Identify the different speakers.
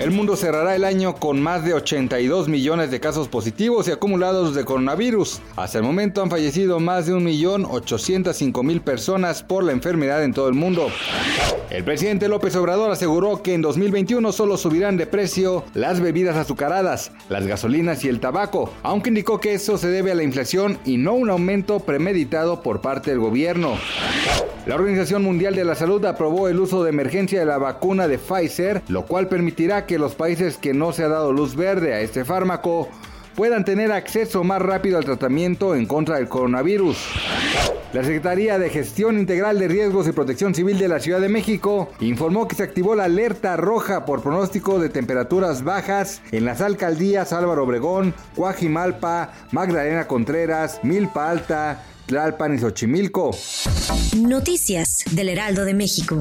Speaker 1: El mundo cerrará el año con más de 82 millones de casos positivos y acumulados de coronavirus. Hasta el momento han fallecido más de 1.805.000 personas por la enfermedad en todo el mundo. El presidente López Obrador aseguró que en 2021 solo subirán de precio las bebidas azucaradas, las gasolinas y el tabaco, aunque indicó que eso se debe a la inflación y no un aumento premeditado por parte del gobierno. La Organización Mundial de la Salud aprobó el uso de emergencia de la vacuna de Pfizer, lo cual permitirá que los países que no se ha dado luz verde a este fármaco puedan tener acceso más rápido al tratamiento en contra del coronavirus. La Secretaría de Gestión Integral de Riesgos y Protección Civil de la Ciudad de México informó que se activó la alerta roja por pronóstico de temperaturas bajas en las alcaldías Álvaro Obregón, Coajimalpa, Magdalena Contreras, Milpa Alta, Tlalpan y Xochimilco.
Speaker 2: Noticias del Heraldo de México.